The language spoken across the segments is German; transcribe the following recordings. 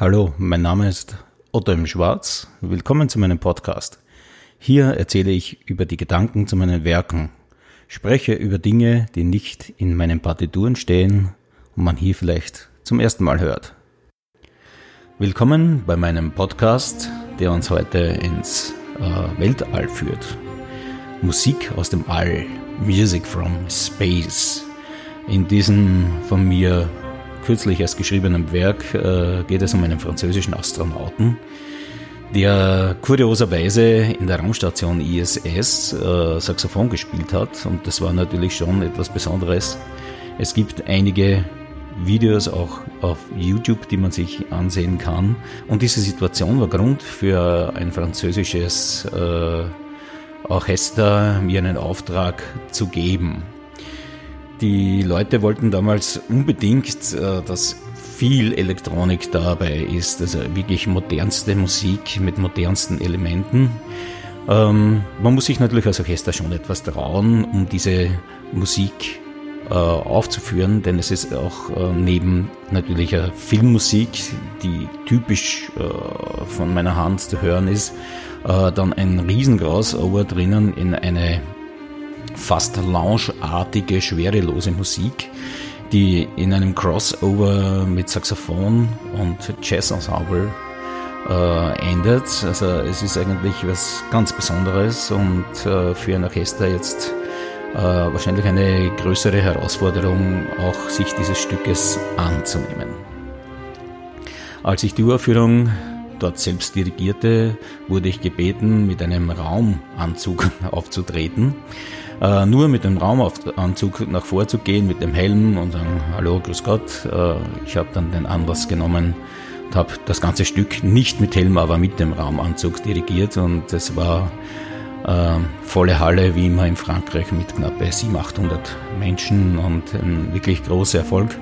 Hallo, mein Name ist Otto im Schwarz. Willkommen zu meinem Podcast. Hier erzähle ich über die Gedanken zu meinen Werken, spreche über Dinge, die nicht in meinen Partituren stehen und man hier vielleicht zum ersten Mal hört. Willkommen bei meinem Podcast, der uns heute ins äh, Weltall führt. Musik aus dem All, Music from Space. In diesem von mir kürzlich erst geschriebenen Werk äh, geht es um einen französischen Astronauten, der kurioserweise in der Raumstation ISS äh, Saxophon gespielt hat. Und das war natürlich schon etwas Besonderes. Es gibt einige Videos auch auf YouTube, die man sich ansehen kann. Und diese Situation war Grund für ein französisches äh, Orchester, mir einen Auftrag zu geben. Die Leute wollten damals unbedingt, äh, dass viel Elektronik dabei ist, also wirklich modernste Musik mit modernsten Elementen. Ähm, man muss sich natürlich als Orchester schon etwas trauen, um diese Musik äh, aufzuführen, denn es ist auch äh, neben natürlicher Filmmusik, die typisch von meiner Hand zu hören ist, dann ein riesen Crossover drinnen in eine fast loungeartige, schwerelose Musik, die in einem Crossover mit Saxophon und Jazzensemble äh, endet. Also es ist eigentlich was ganz Besonderes und äh, für ein Orchester jetzt äh, wahrscheinlich eine größere Herausforderung, auch sich dieses Stückes anzunehmen. Als ich die Uraufführung dort selbst dirigierte, wurde ich gebeten, mit einem Raumanzug aufzutreten äh, nur mit dem Raumanzug nach vorzugehen, mit dem Helm und sagen, hallo, grüß Gott. Äh, ich habe dann den Anlass genommen und habe das ganze Stück nicht mit Helm, aber mit dem Raumanzug dirigiert und es war äh, volle Halle, wie immer in Frankreich, mit knapp 700, 800 Menschen und ein wirklich großer Erfolg.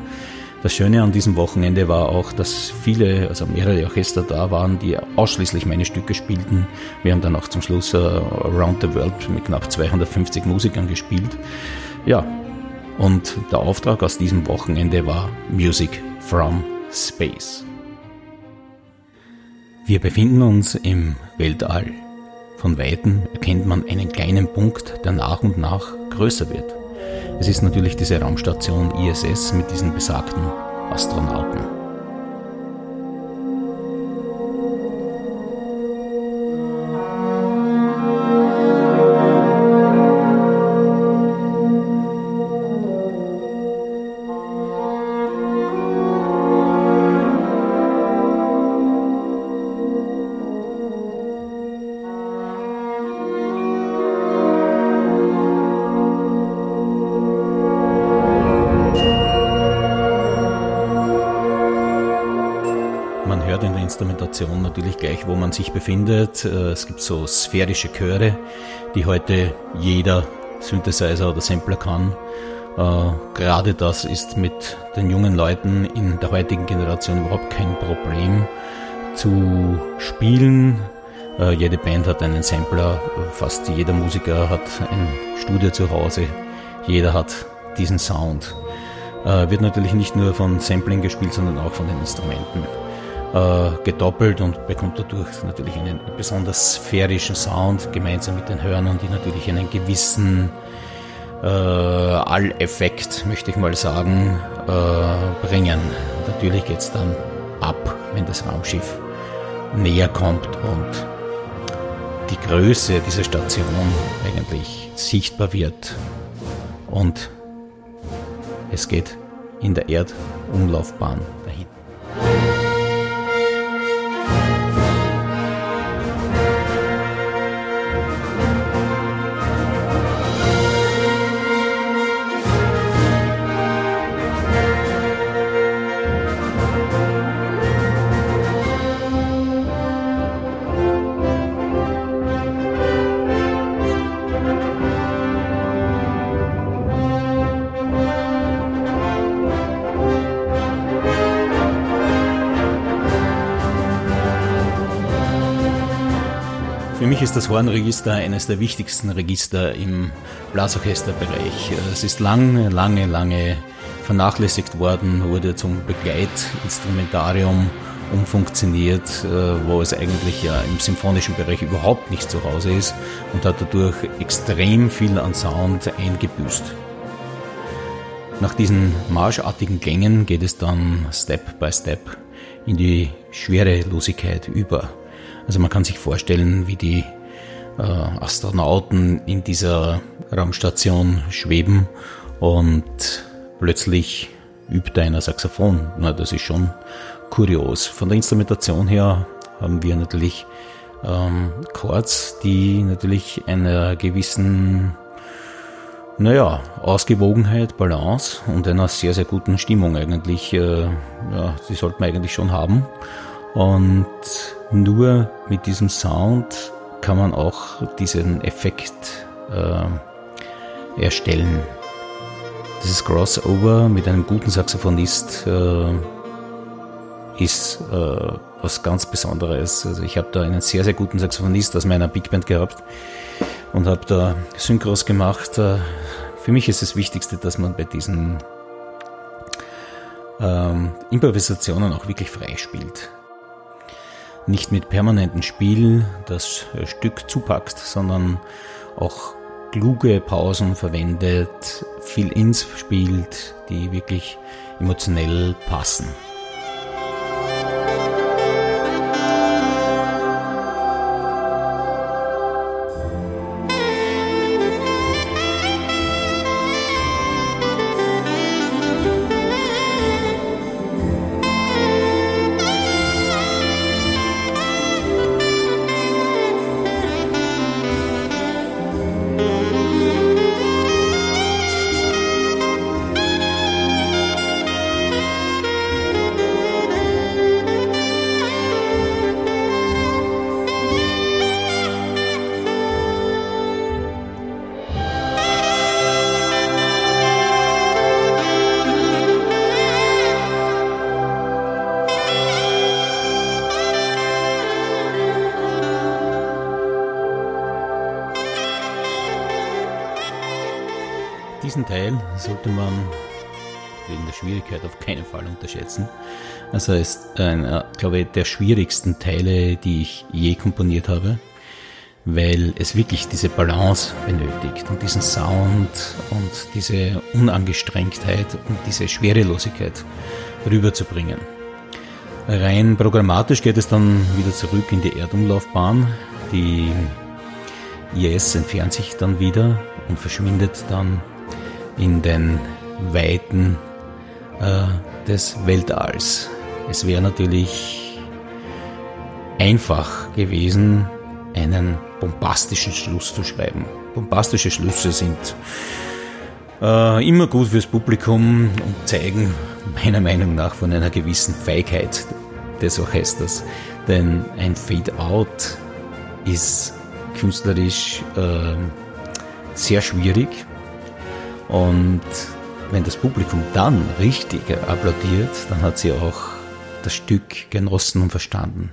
Das Schöne an diesem Wochenende war auch, dass viele, also mehrere Orchester da waren, die ausschließlich meine Stücke spielten. Wir haben dann auch zum Schluss uh, Around the World mit knapp 250 Musikern gespielt. Ja, und der Auftrag aus diesem Wochenende war Music from Space. Wir befinden uns im Weltall. Von weitem erkennt man einen kleinen Punkt, der nach und nach größer wird. Es ist natürlich diese Raumstation ISS mit diesen besagten Astronauten. Instrumentation natürlich gleich, wo man sich befindet. Äh, es gibt so sphärische Chöre, die heute jeder Synthesizer oder Sampler kann. Äh, gerade das ist mit den jungen Leuten in der heutigen Generation überhaupt kein Problem zu spielen. Äh, jede Band hat einen Sampler, fast jeder Musiker hat ein Studio zu Hause, jeder hat diesen Sound. Wird natürlich nicht nur von Sampling gespielt, sondern auch von den Instrumenten äh, gedoppelt und bekommt dadurch natürlich einen besonders sphärischen Sound, gemeinsam mit den Hörnern, die natürlich einen gewissen äh, All-Effekt, möchte ich mal sagen, äh, bringen. Natürlich geht es dann ab, wenn das Raumschiff näher kommt und die Größe dieser Station eigentlich sichtbar wird und es geht in der Erdumlaufbahn dahin. Das Hornregister eines der wichtigsten Register im Blasorchesterbereich. Es ist lange, lange, lange vernachlässigt worden, wurde zum Begleitinstrumentarium umfunktioniert, äh, wo es eigentlich ja im symphonischen Bereich überhaupt nicht zu Hause ist und hat dadurch extrem viel an Sound eingebüßt. Nach diesen marschartigen Gängen geht es dann Step by Step in die Schwerelosigkeit über. Also man kann sich vorstellen, wie die äh, Astronauten in dieser Raumstation schweben und plötzlich übt einer Saxophon. Na, das ist schon kurios. Von der Instrumentation her haben wir natürlich ähm, Chords, die natürlich einer gewissen, naja, Ausgewogenheit, Balance und einer sehr, sehr guten Stimmung eigentlich, äh, ja, die sollte man eigentlich schon haben. Und nur mit diesem Sound kann man auch diesen Effekt äh, erstellen. Dieses Crossover mit einem guten Saxophonist äh, ist äh, was ganz Besonderes. Also ich habe da einen sehr, sehr guten Saxophonist aus meiner Big Band gehabt und habe da Synchros gemacht. Äh, für mich ist das Wichtigste, dass man bei diesen ähm, Improvisationen auch wirklich frei spielt. Nicht mit permanentem Spiel das Stück zupackt, sondern auch kluge Pausen verwendet, viel ins spielt, die wirklich emotionell passen. Diesen Teil sollte man wegen der Schwierigkeit auf keinen Fall unterschätzen. Also ist einer, glaube ich, der schwierigsten Teile, die ich je komponiert habe, weil es wirklich diese Balance benötigt und diesen Sound und diese Unangestrengtheit und diese Schwerelosigkeit rüberzubringen. Rein programmatisch geht es dann wieder zurück in die Erdumlaufbahn. Die IS entfernt sich dann wieder und verschwindet dann in den Weiten äh, des Weltalls. Es wäre natürlich einfach gewesen, einen bombastischen Schluss zu schreiben. Bombastische Schlüsse sind äh, immer gut fürs Publikum und zeigen meiner Meinung nach von einer gewissen Feigheit des Orchesters. Denn ein Fade-out ist künstlerisch äh, sehr schwierig und wenn das Publikum dann richtig applaudiert, dann hat sie auch das Stück genossen und verstanden.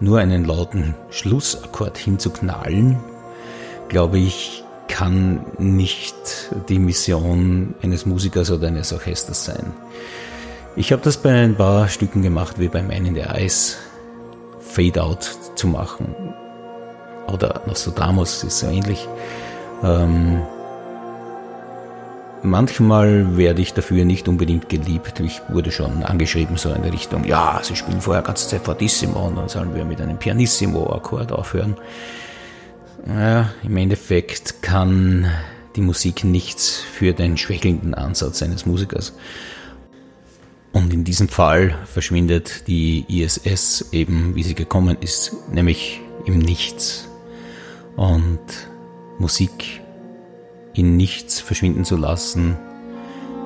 Nur einen lauten Schlussakkord hinzuknallen, glaube ich, kann nicht die Mission eines Musikers oder eines Orchesters sein. Ich habe das bei ein paar Stücken gemacht, wie beim Man in the Eyes, Fade Out zu machen. Oder Nostradamus ist so ähnlich. Ähm, Manchmal werde ich dafür nicht unbedingt geliebt. Ich wurde schon angeschrieben, so in der Richtung, ja, Sie spielen vorher ganze Zeit Fortissimo und dann sollen wir mit einem Pianissimo-Akkord aufhören. Ja, im Endeffekt kann die Musik nichts für den schwächelnden Ansatz eines Musikers. Und in diesem Fall verschwindet die ISS eben, wie sie gekommen ist, nämlich im Nichts. Und Musik in nichts verschwinden zu lassen,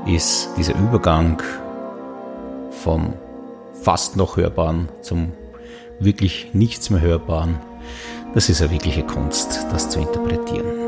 ist dieser Übergang vom fast noch hörbaren zum wirklich nichts mehr hörbaren. Das ist eine wirkliche Kunst, das zu interpretieren.